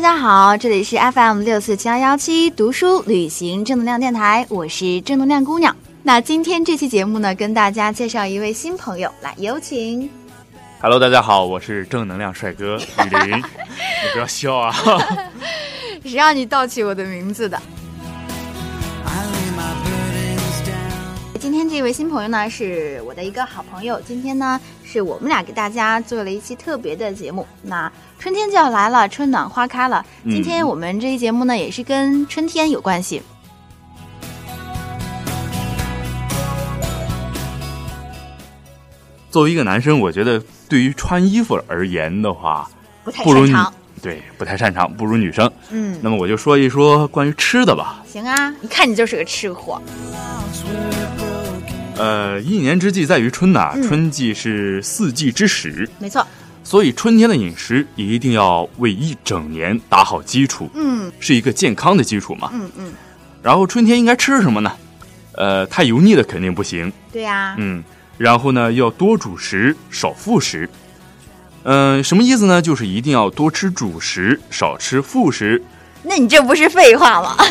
大家好，这里是 FM 六四七幺幺七读书旅行正能量电台，我是正能量姑娘。那今天这期节目呢，跟大家介绍一位新朋友，来有请。Hello，大家好，我是正能量帅哥雨林，你不要笑啊！谁让你盗起我的名字的？今天这位新朋友呢，是我的一个好朋友。今天呢，是我们俩给大家做了一期特别的节目。那春天就要来了，春暖花开了。今天我们这期节目呢，也是跟春天有关系。作为一个男生，我觉得对于穿衣服而言的话，不太擅长。对，不太擅长，不如女生。嗯，那么我就说一说关于吃的吧。行啊，一看你就是个吃货。呃，一年之计在于春呐，春季是四季之始。没错。所以春天的饮食一定要为一整年打好基础。嗯，是一个健康的基础嘛。嗯嗯。然后春天应该吃什么呢？呃，太油腻的肯定不行。对呀。嗯。然后呢，要多主食，少副食。嗯，什么意思呢？就是一定要多吃主食，少吃副食。那你这不是废话吗？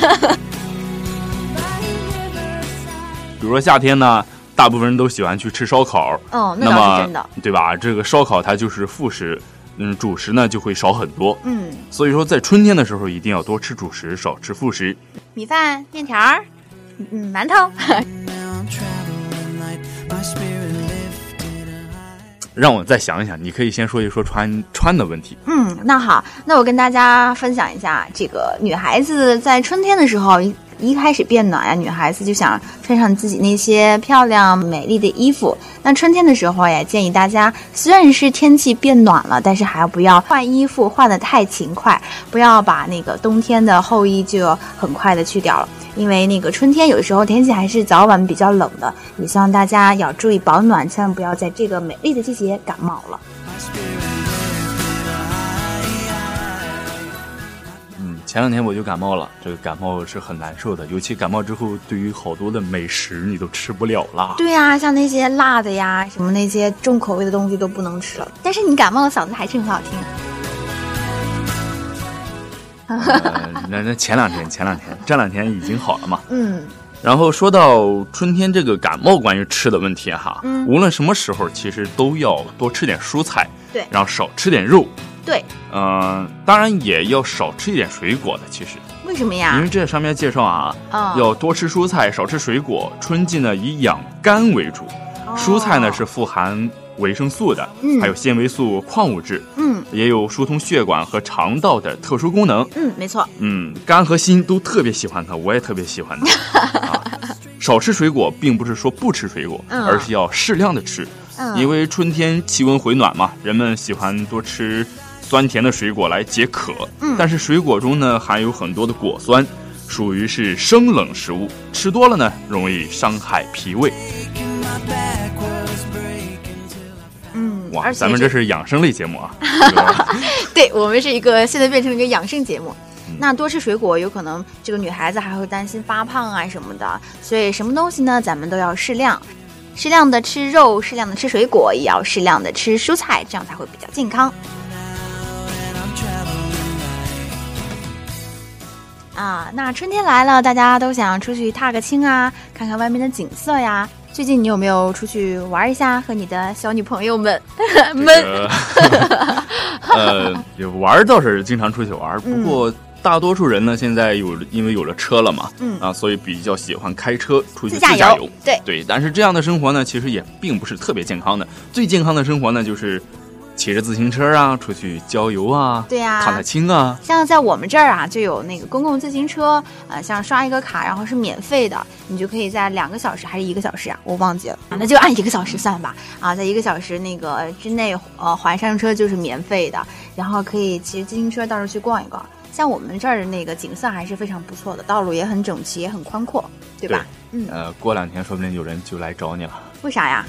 比如说夏天呢，大部分人都喜欢去吃烧烤。哦，那倒是真的，对吧？这个烧烤它就是副食，嗯，主食呢就会少很多。嗯，所以说在春天的时候一定要多吃主食，少吃副食。米饭、面条儿，嗯，馒头。让我再想一想，你可以先说一说穿穿的问题。嗯，那好，那我跟大家分享一下，这个女孩子在春天的时候一开始变暖呀，女孩子就想穿上自己那些漂亮美丽的衣服。那春天的时候呀建议大家，虽然是天气变暖了，但是还要不要换衣服换的太勤快，不要把那个冬天的厚衣就很快的去掉了。因为那个春天有时候天气还是早晚比较冷的，也希望大家要注意保暖，千万不要在这个美丽的季节感冒了。前两天我就感冒了，这个感冒是很难受的，尤其感冒之后，对于好多的美食你都吃不了了。对呀，像那些辣的呀，什么那些重口味的东西都不能吃了。但是你感冒了，嗓子还是很好听。那那前两天前两天这两天已经好了嘛？嗯。然后说到春天这个感冒关于吃的问题哈，嗯，无论什么时候其实都要多吃点蔬菜，对，然后少吃点肉，对，嗯，当然也要少吃一点水果的，其实。为什么呀？因为这上面介绍啊，要多吃蔬菜，少吃水果。春季呢以养肝为主，蔬菜呢是富含。维生素的，嗯，还有纤维素、矿物质，嗯，也有疏通血管和肠道的特殊功能，嗯，没错，嗯，肝和心都特别喜欢它，我也特别喜欢它。啊，少吃水果，并不是说不吃水果，而是要适量的吃，因为春天气温回暖嘛，人们喜欢多吃酸甜的水果来解渴，嗯，但是水果中呢含有很多的果酸，属于是生冷食物，吃多了呢容易伤害脾胃。嗯哇，咱们这是养生类节目啊！对，我们是一个现在变成了一个养生节目。那多吃水果，有可能这个女孩子还会担心发胖啊什么的。所以什么东西呢？咱们都要适量，适量的吃肉，适量的吃水果，也要适量的吃蔬菜，这样才会比较健康。啊，那春天来了，大家都想出去踏个青啊，看看外面的景色呀。最近你有没有出去玩一下和你的小女朋友们们？呃，玩倒是经常出去玩，不过大多数人呢，现在有因为有了车了嘛，嗯啊，所以比较喜欢开车出去自驾游。对对，但是这样的生活呢，其实也并不是特别健康的。最健康的生活呢，就是。骑着自行车啊，出去郊游啊，对呀，踏踏青啊。像在我们这儿啊，就有那个公共自行车，呃，像刷一个卡，然后是免费的，你就可以在两个小时还是一个小时啊？我忘记了，那就按一个小时算吧。啊，在一个小时那个之内，呃，环上车就是免费的，然后可以骑着自行车到处去逛一逛。像我们这儿的那个景色还是非常不错的，道路也很整齐，也很宽阔，对吧？嗯。呃，过两天说不定有人就来找你了。为啥呀？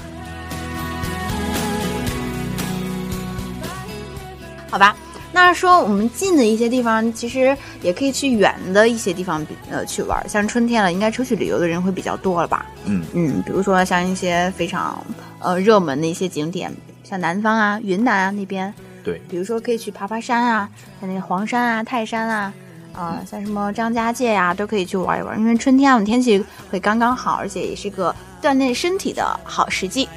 好吧，那说我们近的一些地方，其实也可以去远的一些地方，呃，去玩。像春天了，应该出去旅游的人会比较多了吧？嗯嗯，比如说像一些非常呃热门的一些景点，像南方啊、云南啊那边。对，比如说可以去爬爬山啊，像那个黄山啊、泰山啊，啊，像什么张家界呀，都可以去玩一玩。因为春天啊，天气会刚刚好，而且也是个锻炼身体的好时机。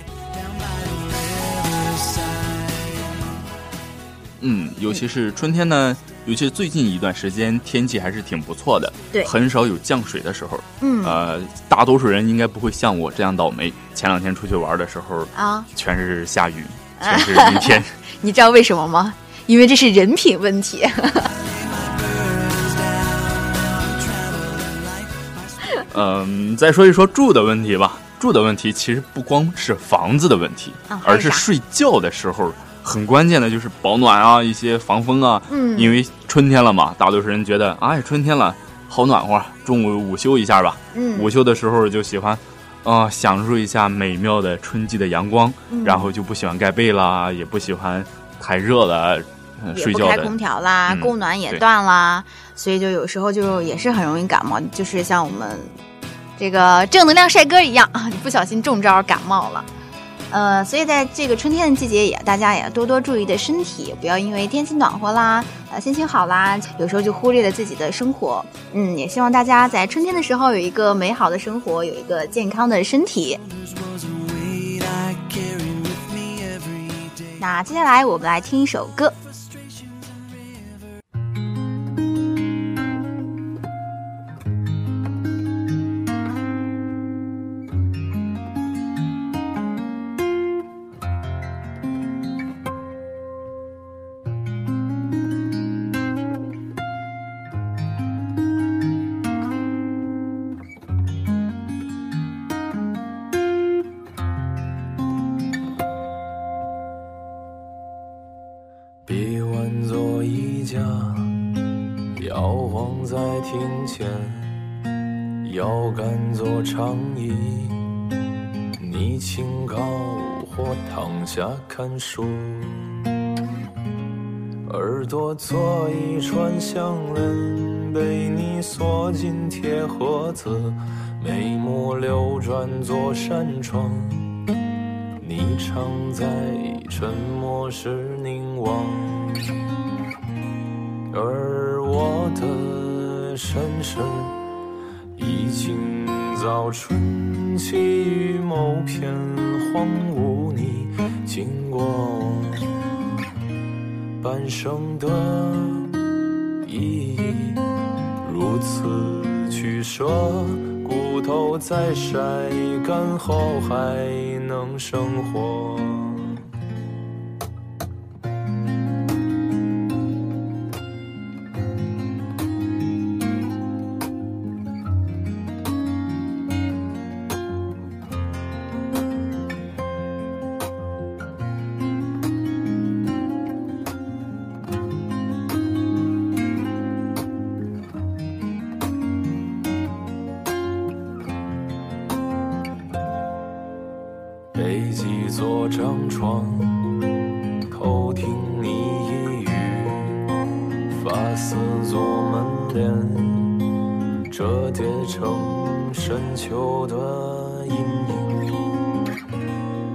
嗯，尤其是春天呢，尤其是最近一段时间天气还是挺不错的，对，很少有降水的时候。嗯，呃，大多数人应该不会像我这样倒霉。前两天出去玩的时候啊，全是下雨，全是阴天。你知道为什么吗？因为这是人品问题。嗯，再说一说住的问题吧。住的问题其实不光是房子的问题，而是睡觉的时候。很关键的就是保暖啊，一些防风啊。嗯，因为春天了嘛，大多数人觉得，哎，春天了，好暖和，中午午休一下吧。嗯，午休的时候就喜欢，啊，享受一下美妙的春季的阳光，然后就不喜欢盖被啦，也不喜欢太热了，睡觉开空调啦，供暖也断啦，所以就有时候就也是很容易感冒，就是像我们这个正能量帅哥一样啊，不小心中招感冒了。呃，所以在这个春天的季节，也大家也要多多注意的身体，不要因为天气暖和啦，呃，心情好啦，有时候就忽略了自己的生活。嗯，也希望大家在春天的时候有一个美好的生活，有一个健康的身体。那接下来我们来听一首歌。躺下看书，耳朵做一串项链，被你锁进铁盒子，眉目流转做扇窗，你常在沉默时凝望，而我的身世已经早春起于某片荒芜，经过半生的意义，如此取舍，骨头在晒干后还能生活。发丝做门帘，折叠成深秋的阴影。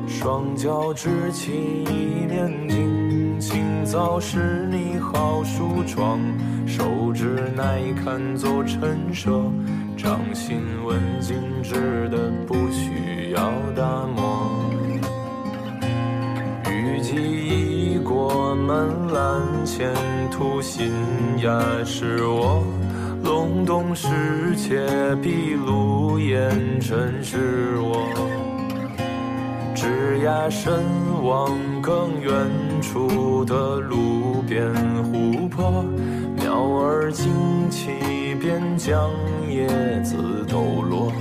双脚支起一面镜，清早是你好梳妆，手指耐看做陈设，掌心纹静致的不需要打磨。雨季已过门栏，前初心呀，是我隆冬时节闭路烟尘，是我枝桠深往更远处的路边湖泊，鸟儿惊起便将叶子抖落。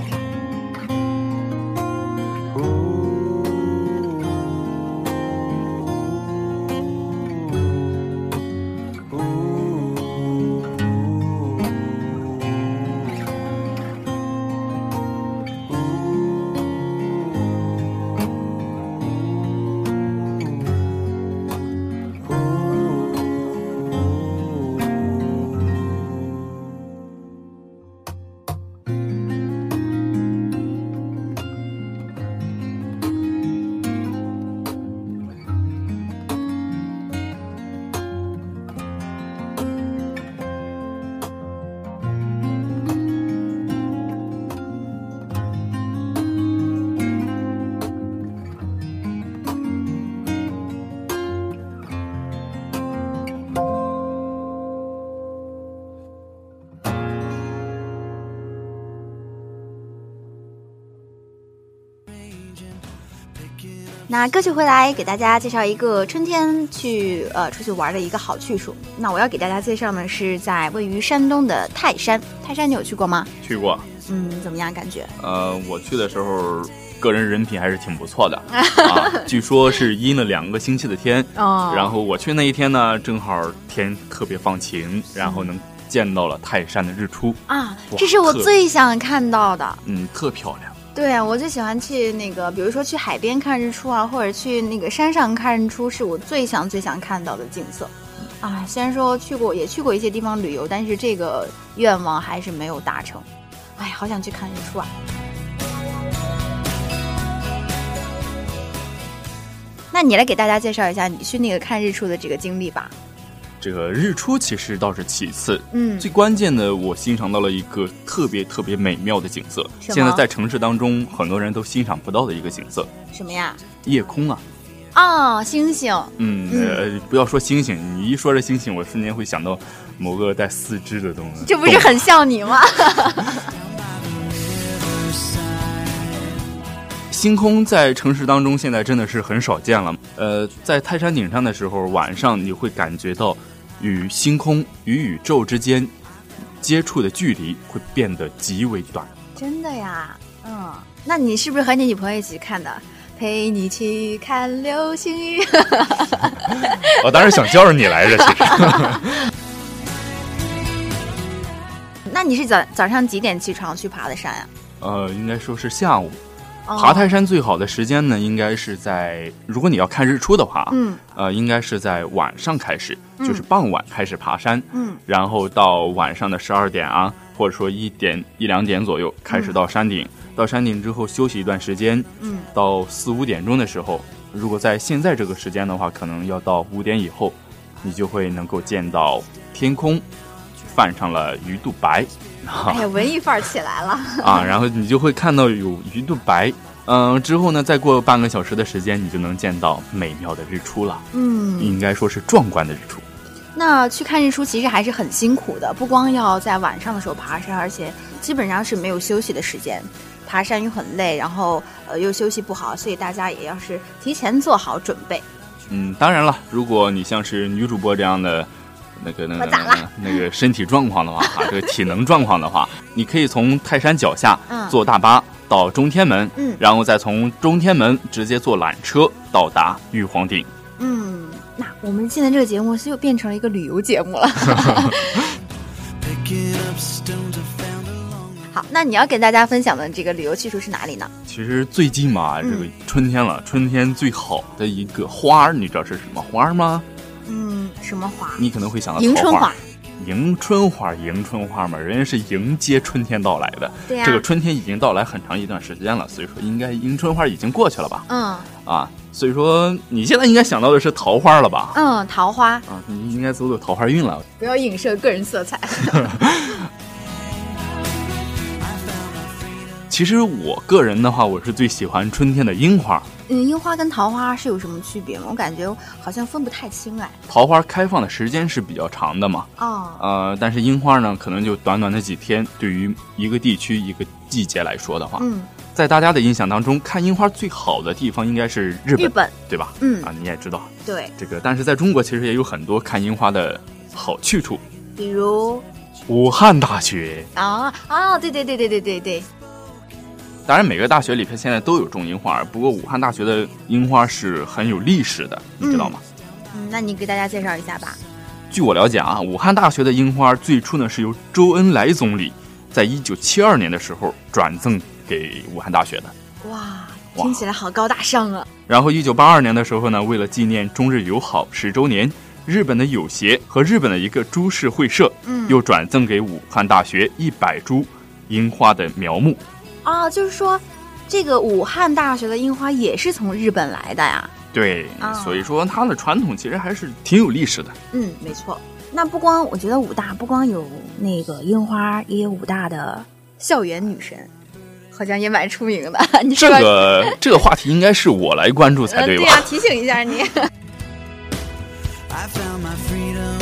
那歌曲回来，给大家介绍一个春天去呃出去玩的一个好去处。那我要给大家介绍呢，是在位于山东的泰山。泰山你有去过吗？去过。嗯，怎么样感觉？呃，我去的时候，个人人品还是挺不错的 啊。据说是阴了两个星期的天，哦，然后我去那一天呢，正好天特别放晴，然后能见到了泰山的日出啊，这是我最想看到的。嗯，特漂亮。对啊，我最喜欢去那个，比如说去海边看日出啊，或者去那个山上看日出，是我最想最想看到的景色。啊，虽然说去过，也去过一些地方旅游，但是这个愿望还是没有达成。哎，好想去看日出啊！那你来给大家介绍一下你去那个看日出的这个经历吧。这个日出其实倒是其次，嗯，最关键的我欣赏到了一个特别特别美妙的景色，现在在城市当中很多人都欣赏不到的一个景色。什么呀？夜空啊！啊，星星。嗯，呃，不要说星星，你一说这星星，我瞬间会想到某个带四肢的东西。这不是很像你吗？星空在城市当中现在真的是很少见了。呃，在泰山顶上的时候，晚上你会感觉到。与星空与宇宙之间接触的距离会变得极为短。真的呀，嗯，那你是不是和你女朋友一起看的？陪你去看流星雨。我当时想叫着你来着，其实。那你是早早上几点起床去爬的山呀？呃，应该说是下午。爬泰山最好的时间呢，应该是在如果你要看日出的话，嗯，呃，应该是在晚上开始，就是傍晚开始爬山，嗯，然后到晚上的十二点啊，或者说一点一两点左右开始到山顶，到山顶之后休息一段时间，嗯，到四五点钟的时候，如果在现在这个时间的话，可能要到五点以后，你就会能够见到天空泛上了鱼肚白。哎呀，文艺范儿起来了啊！然后你就会看到有一度白，嗯，之后呢，再过半个小时的时间，你就能见到美妙的日出了。嗯，应该说是壮观的日出。那去看日出其实还是很辛苦的，不光要在晚上的时候爬山，而且基本上是没有休息的时间。爬山又很累，然后呃又休息不好，所以大家也要是提前做好准备。嗯，当然了，如果你像是女主播这样的。那个那个那个身体状况的话，哈，这个体能状况的话，你可以从泰山脚下坐大巴到中天门，嗯，然后再从中天门直接坐缆车到达玉皇顶。嗯，那我们现在这个节目是又变成了一个旅游节目了。好，那你要给大家分享的这个旅游去处是哪里呢？其实最近嘛，这个春天了，春天最好的一个花儿，你知道是什么花吗？嗯，什么花？你可能会想到迎春花。迎春花，迎春花嘛，人家是迎接春天到来的。对呀。这个春天已经到来很长一段时间了，所以说应该迎春花已经过去了吧？嗯。啊，所以说你现在应该想到的是桃花了吧？嗯，桃花。啊，你应该走走桃花运了。不要影射个人色彩。其实我个人的话，我是最喜欢春天的樱花。嗯，樱花跟桃花是有什么区别吗？我感觉好像分不太清哎。桃花开放的时间是比较长的嘛，哦，呃，但是樱花呢，可能就短短的几天。对于一个地区一个季节来说的话，嗯，在大家的印象当中，看樱花最好的地方应该是日本，日本对吧？嗯啊，你也知道对，这个，但是在中国其实也有很多看樱花的好去处，比如武汉大学。啊啊，对对对对对对对，当然，每个大学里边现在都有种樱花，不过武汉大学的樱花是很有历史的，你知道吗？嗯，那你给大家介绍一下吧。据我了解啊，武汉大学的樱花最初呢是由周恩来总理在一九七二年的时候转赠给武汉大学的。哇，听起来好高大上啊！然后一九八二年的时候呢，为了纪念中日友好十周年，日本的友协和日本的一个株式会社，嗯又转赠给武汉大学一百株樱花的苗木。啊，就是说，这个武汉大学的樱花也是从日本来的呀。对，啊所以说它的传统其实还是挺有历史的。嗯，没错。那不光我觉得武大不光有那个樱花，也有武大的校园女神，好像也蛮出名的。你这说吧个这个话题应该是我来关注才呃，对吧？对呀、提醒一下你。I found my freedom.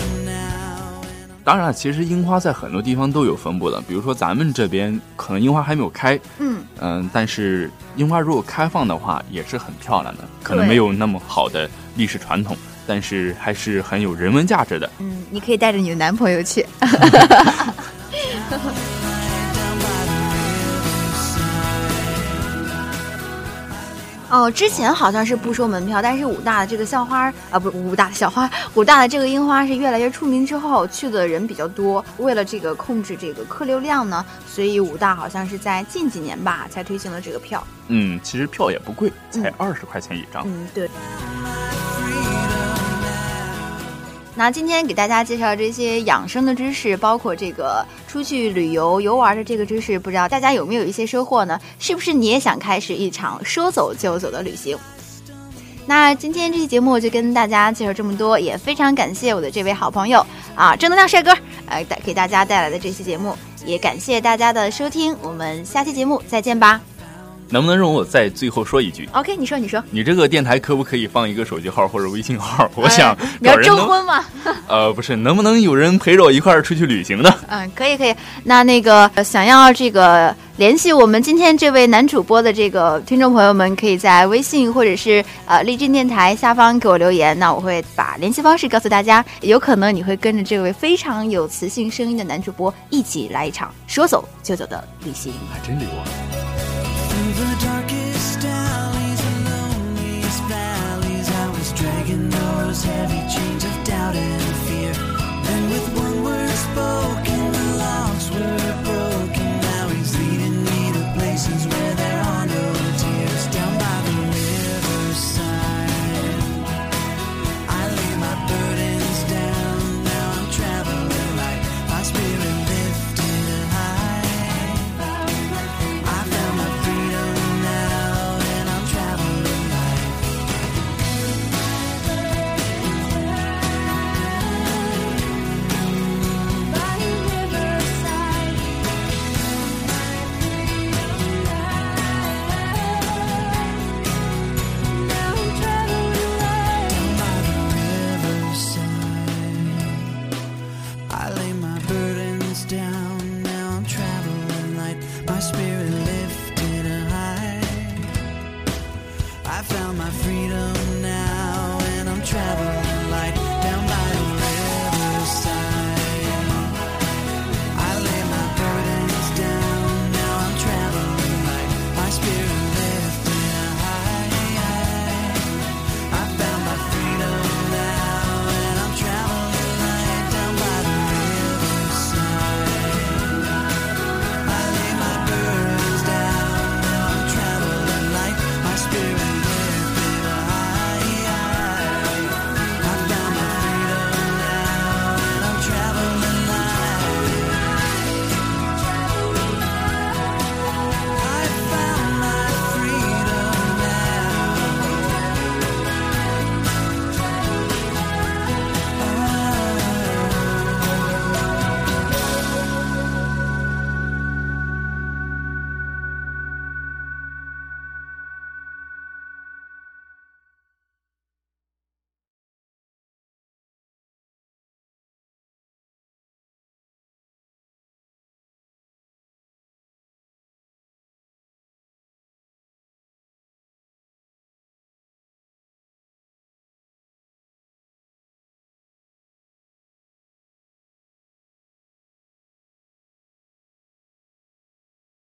当然了，其实樱花在很多地方都有分布的，比如说咱们这边可能樱花还没有开，嗯，嗯，但是樱花如果开放的话，也是很漂亮的，可能没有那么好的历史传统，但是还是很有人文价值的。嗯，你可以带着你的男朋友去。哦，之前好像是不收门票，但是武大的这个校花啊，不是武大的校花，武大的这个樱花是越来越出名之后，去的人比较多。为了这个控制这个客流量呢，所以武大好像是在近几年吧才推行了这个票。嗯，其实票也不贵，才嗯二十块钱一张。嗯，对。那今天给大家介绍这些养生的知识，包括这个出去旅游游玩的这个知识，不知道大家有没有一些收获呢？是不是你也想开始一场说走就走的旅行？那今天这期节目就跟大家介绍这么多，也非常感谢我的这位好朋友啊，正能量帅哥，呃，带给大家带来的这期节目，也感谢大家的收听，我们下期节目再见吧。能不能容我再最后说一句？OK，你说，你说，你这个电台可不可以放一个手机号或者微信号？我想哎你要找人征婚吗？呃，不是，能不能有人陪着我一块儿出去旅行呢？嗯，可以可以。那那个呃想要这个联系我们今天这位男主播的这个听众朋友们，可以在微信或者是呃荔枝电台下方给我留言，那我会把联系方式告诉大家。有可能你会跟着这位非常有磁性声音的男主播一起来一场说走就走的旅行。还真流啊！Heavy chains of doubt and fear. Then, with one word spoken,